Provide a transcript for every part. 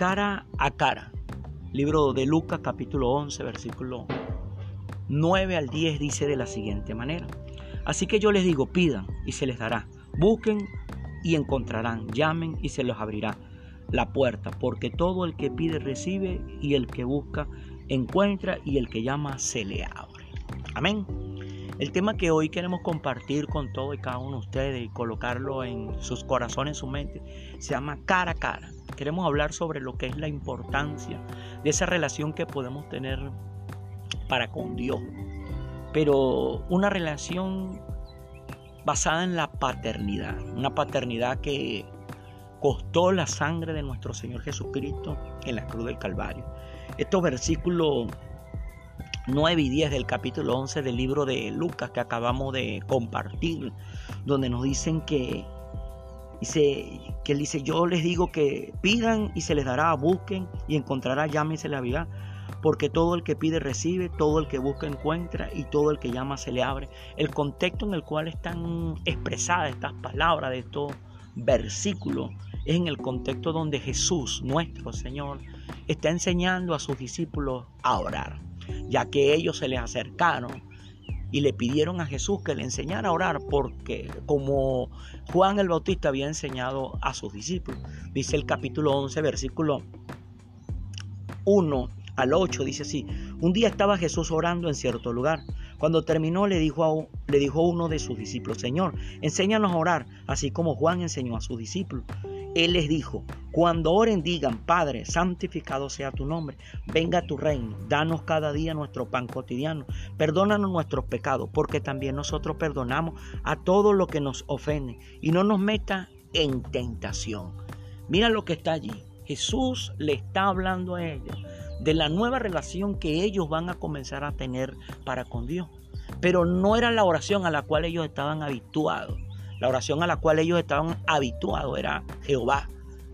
cara a cara. Libro de Lucas capítulo 11 versículo 9 al 10 dice de la siguiente manera. Así que yo les digo, pidan y se les dará. Busquen y encontrarán. Llamen y se les abrirá la puerta. Porque todo el que pide recibe y el que busca encuentra y el que llama se le abre. Amén. El tema que hoy queremos compartir con todo y cada uno de ustedes y colocarlo en sus corazones, en su mente, se llama cara a cara. Queremos hablar sobre lo que es la importancia de esa relación que podemos tener para con Dios. Pero una relación basada en la paternidad, una paternidad que costó la sangre de nuestro Señor Jesucristo en la cruz del Calvario. Estos versículos 9 y 10 del capítulo 11 del libro de Lucas que acabamos de compartir, donde nos dicen que dice que él dice, "Yo les digo que pidan y se les dará, busquen y encontrará, llamen y se les abrirá." porque todo el que pide recibe, todo el que busca encuentra y todo el que llama se le abre. El contexto en el cual están expresadas estas palabras de estos versículos es en el contexto donde Jesús, nuestro Señor, está enseñando a sus discípulos a orar ya que ellos se les acercaron y le pidieron a Jesús que le enseñara a orar porque como Juan el Bautista había enseñado a sus discípulos. Dice el capítulo 11, versículo 1 al 8, dice así, un día estaba Jesús orando en cierto lugar. Cuando terminó le dijo, a, le dijo uno de sus discípulos, Señor, enséñanos a orar, así como Juan enseñó a sus discípulos. Él les dijo, cuando oren digan, Padre, santificado sea tu nombre, venga tu reino, danos cada día nuestro pan cotidiano, perdónanos nuestros pecados, porque también nosotros perdonamos a todo lo que nos ofende, y no nos meta en tentación. Mira lo que está allí. Jesús le está hablando a ellos de la nueva relación que ellos van a comenzar a tener para con Dios. Pero no era la oración a la cual ellos estaban habituados. La oración a la cual ellos estaban habituados era Jehová.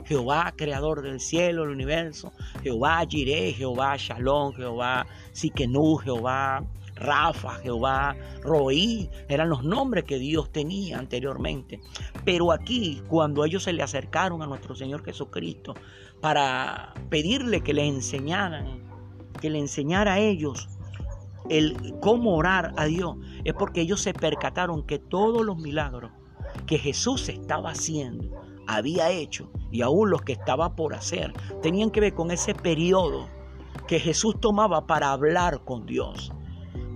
Jehová, creador del cielo, el universo. Jehová Jireh, Jehová Shalom, Jehová Sikenú, Jehová Rafa, Jehová Roí. Eran los nombres que Dios tenía anteriormente. Pero aquí, cuando ellos se le acercaron a nuestro Señor Jesucristo para pedirle que le enseñaran, que le enseñara a ellos el cómo orar a Dios, es porque ellos se percataron que todos los milagros que Jesús estaba haciendo, había hecho y aún los que estaba por hacer, tenían que ver con ese periodo que Jesús tomaba para hablar con Dios,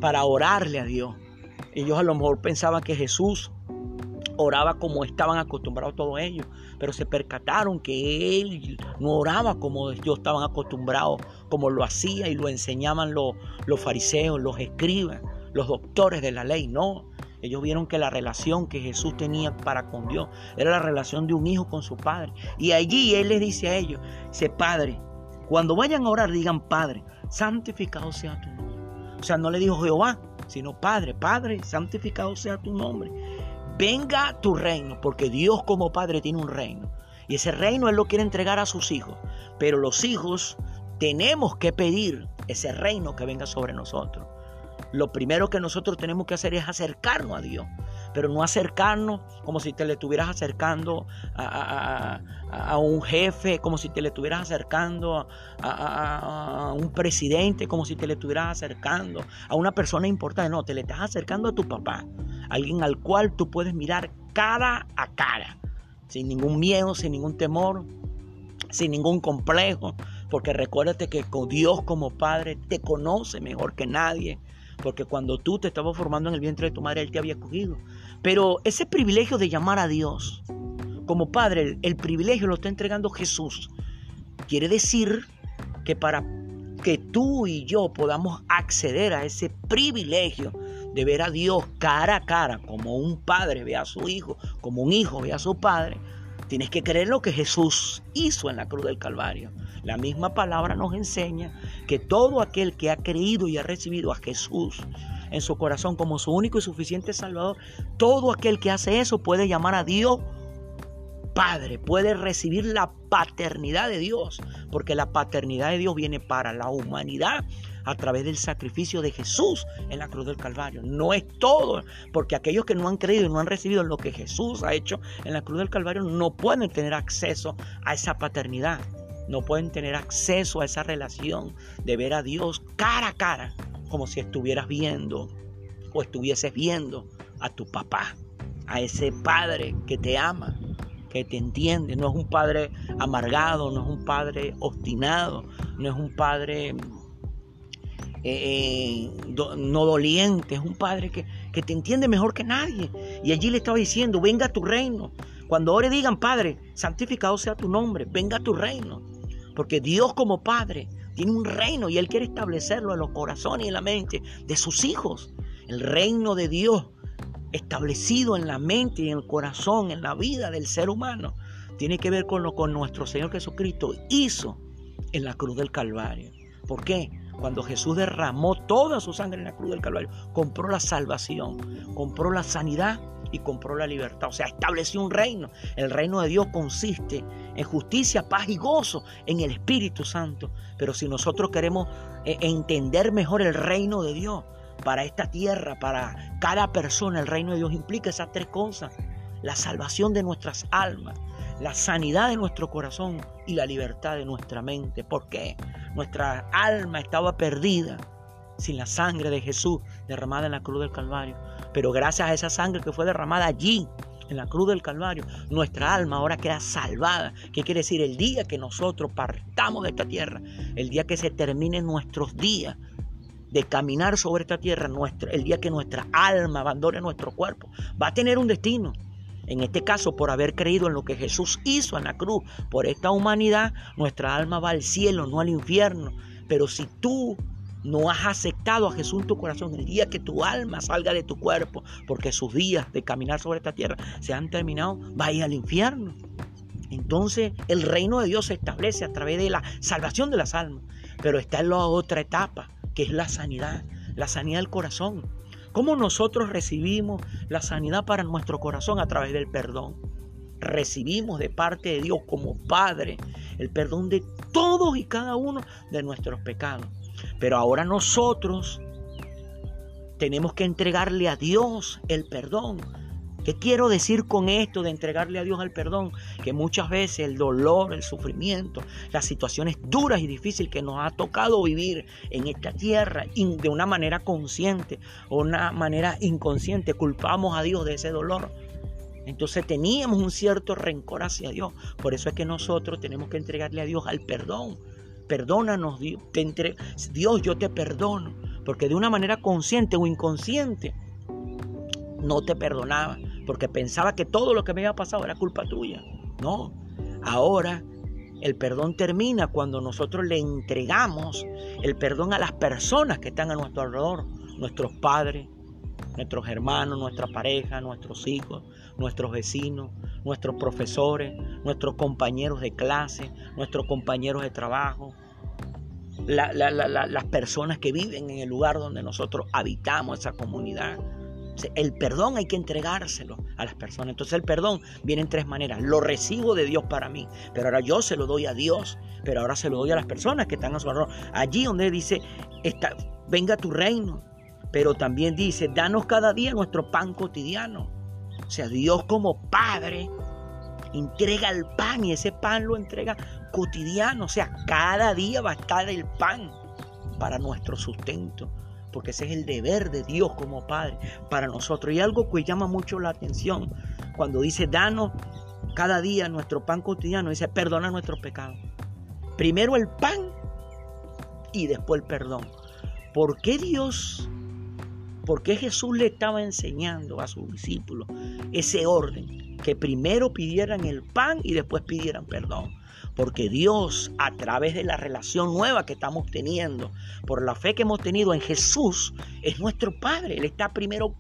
para orarle a Dios. Ellos a lo mejor pensaban que Jesús oraba como estaban acostumbrados todos ellos, pero se percataron que él no oraba como ellos estaban acostumbrados, como lo hacía y lo enseñaban los, los fariseos, los escribas, los doctores de la ley, no. Ellos vieron que la relación que Jesús tenía para con Dios era la relación de un hijo con su padre. Y allí Él les dice a ellos, dice, Padre, cuando vayan a orar digan, Padre, santificado sea tu nombre. O sea, no le dijo Jehová, sino Padre, Padre, santificado sea tu nombre. Venga tu reino, porque Dios como Padre tiene un reino. Y ese reino Él lo quiere entregar a sus hijos. Pero los hijos tenemos que pedir ese reino que venga sobre nosotros lo primero que nosotros tenemos que hacer es acercarnos a Dios. Pero no acercarnos como si te le estuvieras acercando a, un jefe, como si te le estuvieras acercando a, un presidente, como si te le estuvieras acercando a una persona importante. No, te le estás acercando a tu papá, alguien al cual tú puedes mirar cara a cara, sin ningún miedo, sin ningún temor, sin ningún complejo. Porque recuérdate que Dios como Padre te conoce mejor que nadie porque cuando tú te estabas formando en el vientre de tu madre, Él te había escogido. Pero ese privilegio de llamar a Dios como Padre, el, privilegio lo está entregando Jesús. Quiere decir que para que tú y yo podamos acceder a ese privilegio de ver a Dios cara a cara, como un padre ve a su hijo, como un hijo ve a su padre, Tienes que creer lo que Jesús hizo en la cruz del Calvario. La misma palabra nos enseña que todo aquel que ha creído y ha recibido a Jesús en su corazón como su único y suficiente Salvador, todo aquel que hace eso puede llamar a Dios Padre, puede recibir la paternidad de Dios, porque la paternidad de Dios viene para la humanidad a través del sacrificio de Jesús en la cruz del Calvario. No es todo, porque aquellos que no han creído y no han recibido lo que Jesús ha hecho en la cruz del Calvario no pueden tener acceso a esa paternidad. no pueden tener acceso a esa relación de ver a Dios cara a cara, como si estuvieras viendo o estuvieses viendo a tu papá, a ese padre que te ama, que te entiende. No es un padre amargado, no es un padre obstinado, no es un padre eh, no doliente, es un padre que, que te entiende mejor que nadie. Y allí le estaba diciendo, venga a tu reino. Cuando ore digan, Padre, santificado sea tu nombre, venga a tu reino. Porque Dios como Padre tiene un reino y Él quiere establecerlo en los corazones y en la mente de sus hijos. El reino de Dios establecido en la mente y en el corazón, en la vida del ser humano, tiene que ver con lo que nuestro Señor Jesucristo hizo en la cruz del Calvario. ¿Por qué? Cuando Jesús derramó toda su sangre en la cruz del Calvario, compró la salvación, compró la sanidad y compró la libertad. O sea, estableció un reino. El reino de Dios consiste en justicia, paz y gozo en el Espíritu Santo. Pero si nosotros queremos eh, entender mejor el reino de Dios para esta tierra, para cada persona, el reino de Dios implica esas tres cosas. La salvación de nuestras almas, la sanidad de nuestro corazón y la libertad de nuestra mente. ¿Por qué? Nuestra alma estaba perdida sin la sangre de Jesús derramada en la cruz del Calvario. Pero gracias a esa sangre que fue derramada allí, en la cruz del Calvario, nuestra alma ahora queda salvada. ¿Qué quiere decir? El día que nosotros partamos de esta tierra, el día que se terminen nuestros días de caminar sobre esta tierra, el día que nuestra alma abandone nuestro cuerpo, va a tener un destino. En este caso, por haber creído en lo que Jesús hizo en la cruz por esta humanidad, nuestra alma va al cielo, no al infierno. Pero si tú no has aceptado a Jesús en tu corazón, el día que tu alma salga de tu cuerpo, porque sus días de caminar sobre esta tierra se han terminado, vaya al infierno. Entonces el reino de Dios se establece a través de la salvación de las almas, pero está en la otra etapa, que es la sanidad, la sanidad del corazón. ¿Cómo nosotros recibimos la sanidad para nuestro corazón a través del perdón? Recibimos de parte de Dios como Padre el perdón de todos y cada uno de nuestros pecados. Pero ahora nosotros tenemos que entregarle a Dios el perdón. ¿Qué quiero decir con esto de entregarle a Dios el perdón? Que muchas veces el dolor, el sufrimiento, las situaciones duras y difíciles que nos ha tocado vivir en esta tierra de una manera consciente o una manera inconsciente, culpamos a Dios de ese dolor. Entonces teníamos un cierto rencor hacia Dios. Por eso es que nosotros tenemos que entregarle a Dios el perdón perdónanos, Dios, Dios, yo te perdono, porque de una manera consciente o inconsciente no te perdonaba, porque pensaba que todo lo que me había pasado era culpa tuya. No, ahora el perdón termina cuando nosotros le entregamos el perdón a las personas que están a nuestro alrededor, nuestros padres, nuestros hermanos, nuestra pareja, nuestros hijos, nuestros vecinos, nuestros profesores, nuestros compañeros de clase, nuestros compañeros de trabajo, las personas que viven en el lugar donde nosotros habitamos, esa comunidad. El perdón hay que entregárselo a las personas. Entonces el perdón viene en tres maneras. Lo recibo de Dios para mí, pero ahora yo se lo doy a Dios, pero ahora se lo doy a las personas que están a su alrededor. Allí donde dice, está, venga tu reino, pero también dice, danos cada día nuestro pan cotidiano. O sea, Dios como Padre entrega el pan y ese pan lo entrega cotidiano. O sea, cada día va a estar el pan para nuestro sustento. Porque ese es el deber de Dios como Padre para nosotros. Y algo que llama mucho la atención cuando dice, danos cada día nuestro pan cotidiano, dice, perdona nuestros pecados. Primero el pan y después el perdón. ¿Por qué Dios porque Jesús le estaba enseñando a sus discípulos ese orden, que primero pidieran el pan y después pidieran perdón. Porque Dios, a través de la relación nueva que estamos teniendo, por la fe que hemos tenido en Jesús, es nuestro Padre. Él está primero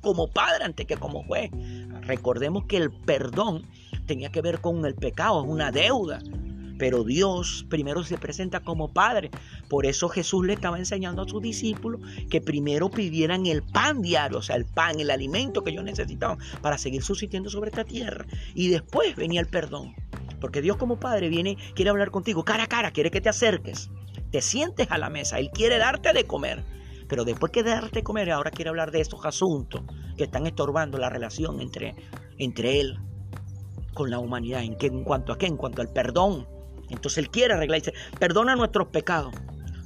como Padre antes que como juez. Recordemos que el perdón tenía que ver con el pecado, es una deuda. Pero Dios primero se presenta como Padre. Por eso Jesús le estaba enseñando a sus discípulos que primero pidieran el pan diario, o sea, el pan, el alimento que ellos necesitaban para seguir subsistiendo sobre esta tierra. Y después venía el perdón. Porque Dios como Padre viene, quiere hablar contigo cara a cara, quiere que te acerques, te sientes a la mesa, Él quiere darte de comer. Pero después que darte de comer, ahora quiere hablar de estos asuntos que están estorbando la relación entre, entre Él con la humanidad. ¿En, qué, ¿En cuanto a qué? En cuanto al perdón Entonces Él quiere arreglar. Dice, perdona nuestros pecados.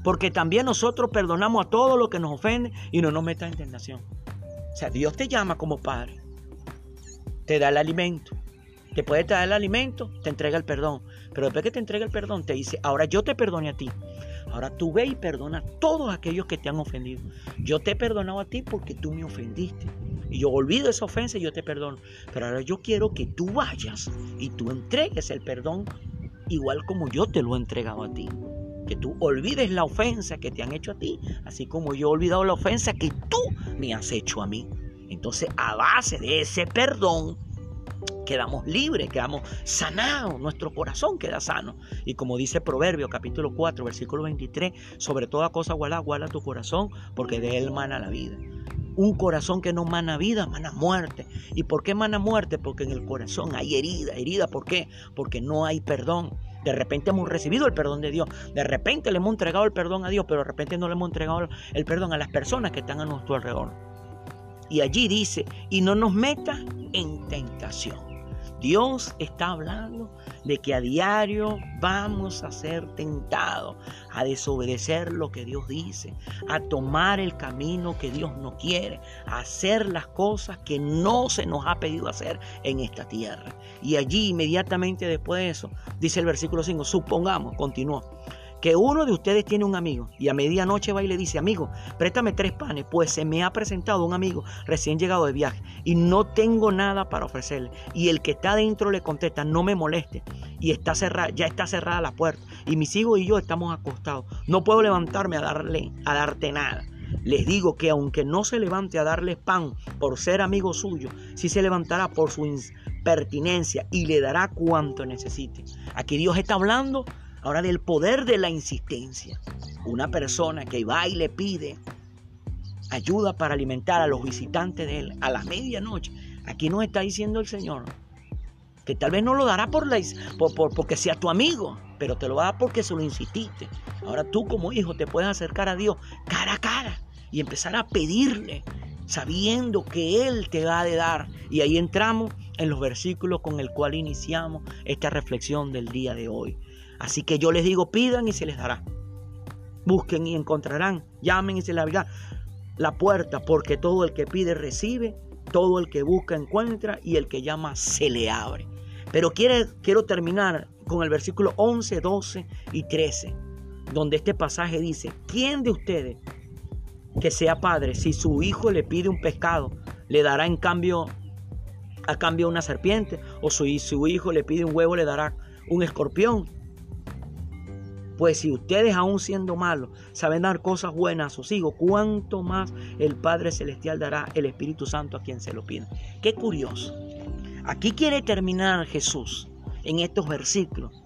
Porque también nosotros perdonamos a todo lo que nos ofende y no nos meta en tentación. O sea, Dios te llama como Padre. Te da el alimento. Te puede traer el alimento, te entrega el perdón. Pero después que te entrega el perdón, te dice, ahora yo te perdone a ti. Ahora tú ve y perdona a todos aquellos que te han ofendido. Yo te he perdonado a ti porque tú me ofendiste. Y yo olvido esa ofensa y yo te perdono. Pero ahora yo quiero que tú vayas y tú entregues el perdón igual como yo te lo he entregado a ti. Que tú olvides la ofensa que te han hecho a ti, así como yo he olvidado la ofensa que tú me has hecho a mí. Entonces, a base de ese perdón, quedamos libres, quedamos sanados, nuestro corazón queda sano. Y como dice Proverbio capítulo 4, versículo 23, sobre toda cosa guarda, guarda tu corazón, porque de él mana la vida. Un corazón que no mana vida, mana muerte. ¿Y por qué mana muerte? Porque en el corazón hay herida. ¿Herida por qué? Porque no hay perdón. De repente hemos recibido el perdón de Dios. De repente le hemos entregado el perdón a Dios, pero de repente no le hemos entregado el perdón a las personas que están a nuestro alrededor. Y allí dice, y no nos meta en tentación. Dios está hablando de que a diario vamos a ser tentados a desobedecer lo que Dios dice, a tomar el camino que Dios no quiere, a hacer las cosas que no se nos ha pedido hacer en esta tierra. Y allí inmediatamente después de eso, dice el versículo 5, supongamos, continúa, que uno de ustedes tiene un amigo y a medianoche va y le dice, amigo, préstame tres panes, pues se me ha presentado un amigo recién llegado de viaje y no tengo nada para ofrecerle. Y el que está dentro le contesta, no me moleste. Y está cerrada, ya está cerrada la puerta. Y mis hijos y yo estamos acostados. No puedo levantarme a darle, a darte nada. Les digo que aunque no se levante a darles pan por ser amigo suyo, sí se levantará por su pertinencia y le dará cuanto necesite. Aquí Dios está hablando Ahora del poder de la insistencia. Una persona que va y le pide ayuda para alimentar a los visitantes de él a la medianoche. Aquí nos está diciendo el Señor que tal vez no lo dará por, la, por, porque sea tu amigo, pero te lo va a dar porque se lo insististe. Ahora tú como hijo te puedes acercar a Dios cara a cara y empezar a pedirle, sabiendo que Él te va a dar. Y ahí entramos en los versículos con el cual iniciamos esta reflexión del día de hoy. Así que yo les digo, pidan y se les dará. Busquen y encontrarán. Llamen y se les abrirá la puerta, porque todo el que pide recibe, todo el que busca encuentra y el que llama se le abre. Pero quiero terminar con el versículo 11, 12 y 13, donde este pasaje dice, ¿quién de ustedes que sea padre, si su hijo le pide un pescado, le dará en cambio a cambio una serpiente? O si su hijo le pide un huevo, le dará un escorpión. Pues si ustedes aún siendo malos saben dar cosas buenas a sus hijos, ¿cuánto más el Padre Celestial dará el Espíritu Santo a quien se lo pida? Qué curioso. Aquí quiere terminar Jesús en estos versículos,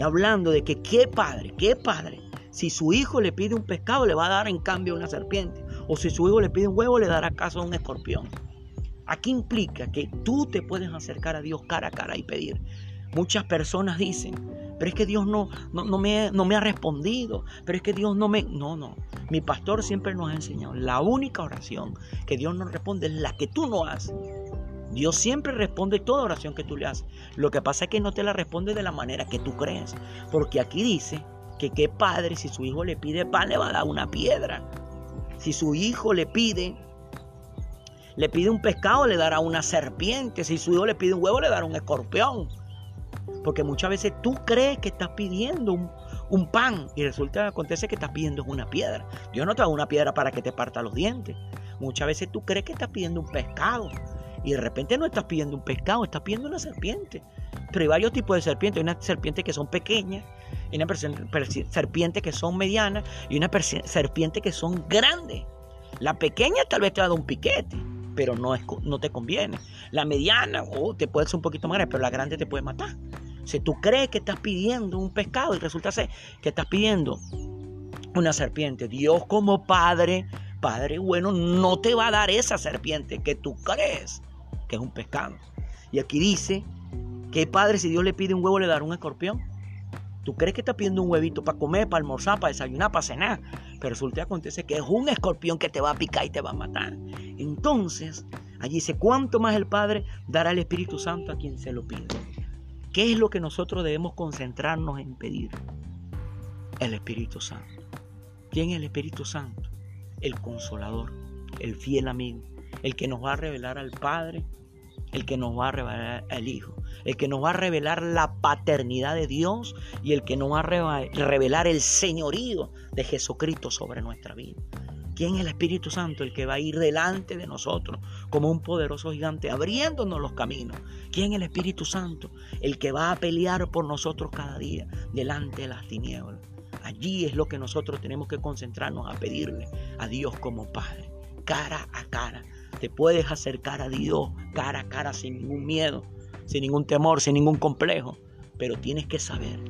hablando de que qué padre, qué padre, si su hijo le pide un pescado le va a dar en cambio una serpiente, o si su hijo le pide un huevo le dará caso a un escorpión. Aquí implica que tú te puedes acercar a Dios cara a cara y pedir. Muchas personas dicen, pero es que Dios no, no, me, no me ha respondido, pero es que Dios no me... No, no, mi pastor siempre nos ha enseñado, la única oración que Dios nos responde es la que tú no haces. Dios siempre responde toda oración que tú le haces. Lo que pasa es que no te la responde de la manera que tú crees. Porque aquí dice que qué padre si su hijo le pide pan le va a dar una piedra. Si su hijo le pide le pide un pescado le dará una serpiente. Si su hijo le pide un huevo le dará un escorpión. Porque muchas veces tú crees que estás pidiendo un, pan y resulta que acontece que estás pidiendo una piedra. Dios no te da una piedra para que te parta los dientes. Muchas veces tú crees que estás pidiendo un pescado y de repente no estás pidiendo un pescado, estás pidiendo una serpiente. Pero hay varios tipos de serpientes. Hay unas serpientes que son pequeñas, hay unas serpientes que son medianas y una serpiente que son grandes. La pequeña tal vez te va a dar un piquete, pero no, es, no te conviene. La mediana, oh, te puede ser un poquito más grande, pero la grande te puede matar. Si tú crees que estás pidiendo un pescado y resulta ser que estás pidiendo una serpiente, Dios como Padre, Padre bueno, no te va a dar esa serpiente que tú crees que es un pescado. Y aquí dice que Padre, si Dios le pide un huevo, le dará un escorpión. Tú crees que estás pidiendo un huevito para comer, para almorzar, para desayunar, para cenar. Pero resulta que acontece que es un escorpión que te va a picar y te va a matar. Entonces, allí dice, ¿cuánto más el Padre dará el Espíritu Santo a quien se lo pide? ¿Qué es lo que nosotros debemos concentrarnos en pedir? El Espíritu Santo. ¿Quién es el Espíritu Santo? El consolador, el fiel amigo, el que nos va a revelar al Padre, el que nos va a revelar al Hijo, el que nos va a revelar la paternidad de Dios y el que nos va a revelar el señorío de Jesucristo sobre nuestra vida. ¿Quién es el Espíritu Santo? El que va a ir delante de nosotros como un poderoso gigante, abriéndonos los caminos. ¿Quién es el Espíritu Santo? El que va a pelear por nosotros cada día delante de las tinieblas. Allí es lo que nosotros tenemos que concentrarnos a pedirle a Dios como Padre, cara a cara. Te puedes acercar a Dios cara a cara sin ningún miedo, sin ningún temor, sin ningún complejo. Pero tienes que saber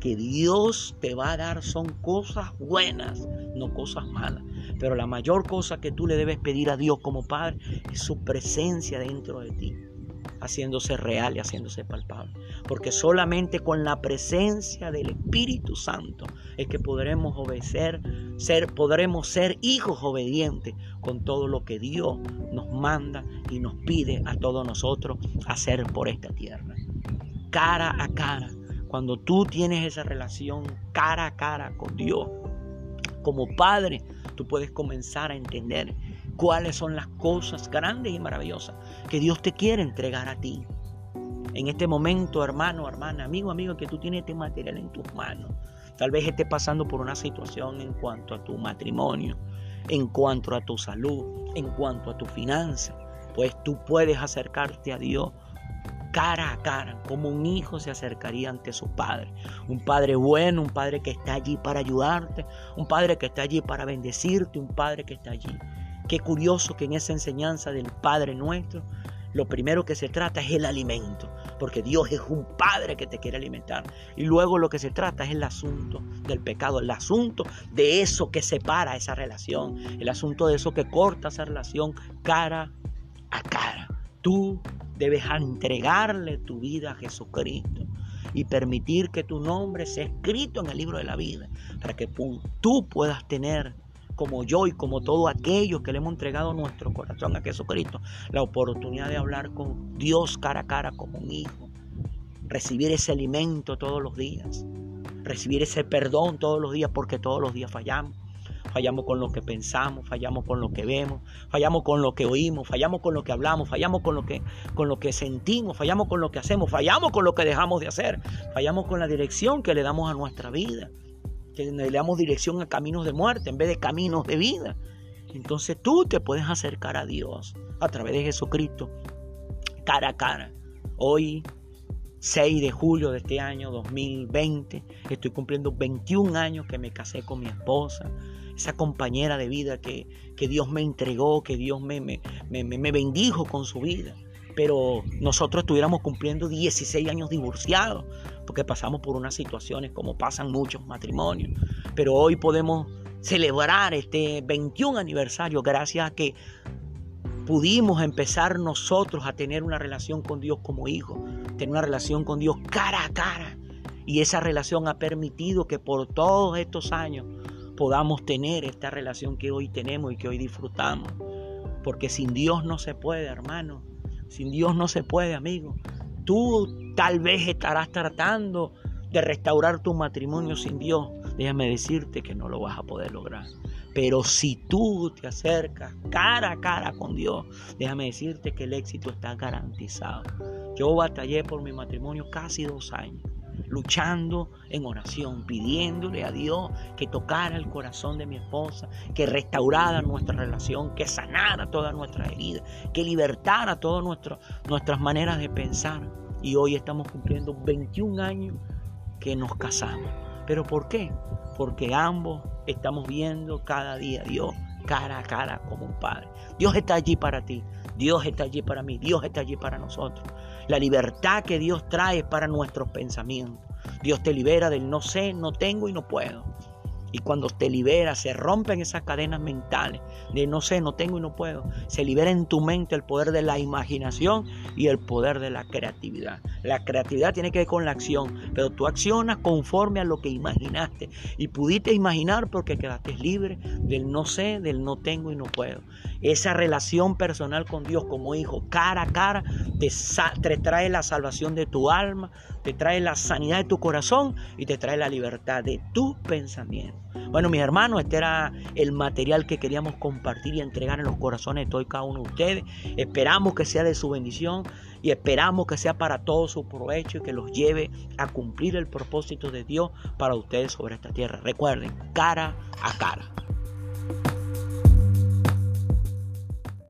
que Dios te va a dar son cosas buenas, no cosas malas. Pero la mayor cosa que tú le debes pedir a Dios como Padre es su presencia dentro de ti, haciéndose real y haciéndose palpable. Porque solamente con la presencia del Espíritu Santo es que podremos obedecer, ser, podremos ser hijos obedientes con todo lo que Dios nos manda y nos pide a todos nosotros hacer por esta tierra. Cara a cara, cuando tú tienes esa relación cara a cara con Dios, como Padre, tú puedes comenzar a entender cuáles son las cosas grandes y maravillosas que Dios te quiere entregar a ti. En este momento, hermano, hermana, amigo, amigo, que tú tienes este material en tus manos. Tal vez estés pasando por una situación en cuanto a tu matrimonio, en cuanto a tu salud, en cuanto a tu finanza. Pues tú puedes acercarte a Dios cara a cara, como un hijo se acercaría ante su padre. Un padre bueno, un padre que está allí para ayudarte, un padre que está allí para bendecirte, un padre que está allí. Qué curioso que en esa enseñanza del Padre nuestro, lo primero que se trata es el alimento, porque Dios es un Padre que te quiere alimentar. Y luego lo que se trata es el asunto del pecado, el asunto de eso que separa esa relación, el asunto de eso que corta esa relación cara a cara. Tú Debes entregarle tu vida a Jesucristo y permitir que tu nombre sea escrito en el libro de la vida para que tú puedas tener como yo y como todos aquellos que le hemos entregado nuestro corazón a Jesucristo, la oportunidad de hablar con Dios cara a cara como un hijo, recibir ese alimento todos los días, recibir ese perdón todos los días porque todos los días fallamos fallamos con lo que pensamos, fallamos con lo que vemos, fallamos con lo que oímos, fallamos con lo que hablamos, fallamos con lo que, con lo que sentimos, fallamos con lo que hacemos, fallamos con lo que dejamos de hacer, fallamos con la dirección que le damos a nuestra vida, que le damos dirección a caminos de muerte en vez de caminos de vida. Entonces tú te puedes acercar a Dios a través de Jesucristo, cara a cara. Hoy 6 de julio de este año 2020. Estoy cumpliendo 21 años que me casé con mi esposa esa compañera de vida que, Dios me entregó, que Dios me, me, me, bendijo con su vida. Pero nosotros estuviéramos cumpliendo 16 años divorciados, porque pasamos por unas situaciones como pasan muchos matrimonios. Pero hoy podemos celebrar este 21 aniversario gracias a que pudimos empezar nosotros a tener una relación con Dios como hijos, tener una relación con Dios cara a cara. Y esa relación ha permitido que por todos estos años podamos tener esta relación que hoy tenemos y que hoy disfrutamos. Porque sin Dios no se puede, hermano. Sin Dios no se puede, amigo. Tú tal vez estarás tratando de restaurar tu matrimonio sin Dios. Déjame decirte que no lo vas a poder lograr. Pero si tú te acercas cara a cara con Dios, déjame decirte que el éxito está garantizado. Yo batallé por mi matrimonio casi dos años luchando en oración, pidiéndole a Dios que tocara el corazón de mi esposa, que restaurara nuestra relación, que sanara todas nuestras heridas, que libertara todas nuestras maneras de pensar. Y hoy estamos cumpliendo 21 años que nos casamos. ¿Pero por qué? Porque ambos estamos viendo cada día a Dios cara a cara como un padre. Dios está allí para ti, Dios está allí para mí, Dios está allí para nosotros. La libertad que Dios trae para nuestros pensamientos. Dios te libera del no sé, no tengo y no puedo. Y cuando te liberas, se rompen esas cadenas mentales de no sé, no tengo y no puedo. Se libera en tu mente el poder de la imaginación y el poder de la creatividad. La creatividad tiene que ver con la acción, pero tú accionas conforme a lo que imaginaste. Y pudiste imaginar porque quedaste libre del no sé, del no tengo y no puedo. Esa relación personal con Dios como hijo, cara a cara, te, te trae la salvación de tu alma, te trae la sanidad de tu corazón y te trae la libertad de tu pensamiento. Bueno, mis hermanos, este era el material que queríamos compartir y entregar en los corazones de todos y cada uno de ustedes. Esperamos que sea de su bendición y esperamos que sea para todo su provecho y que los lleve a cumplir el propósito de Dios para ustedes sobre esta tierra. Recuerden, cara a cara.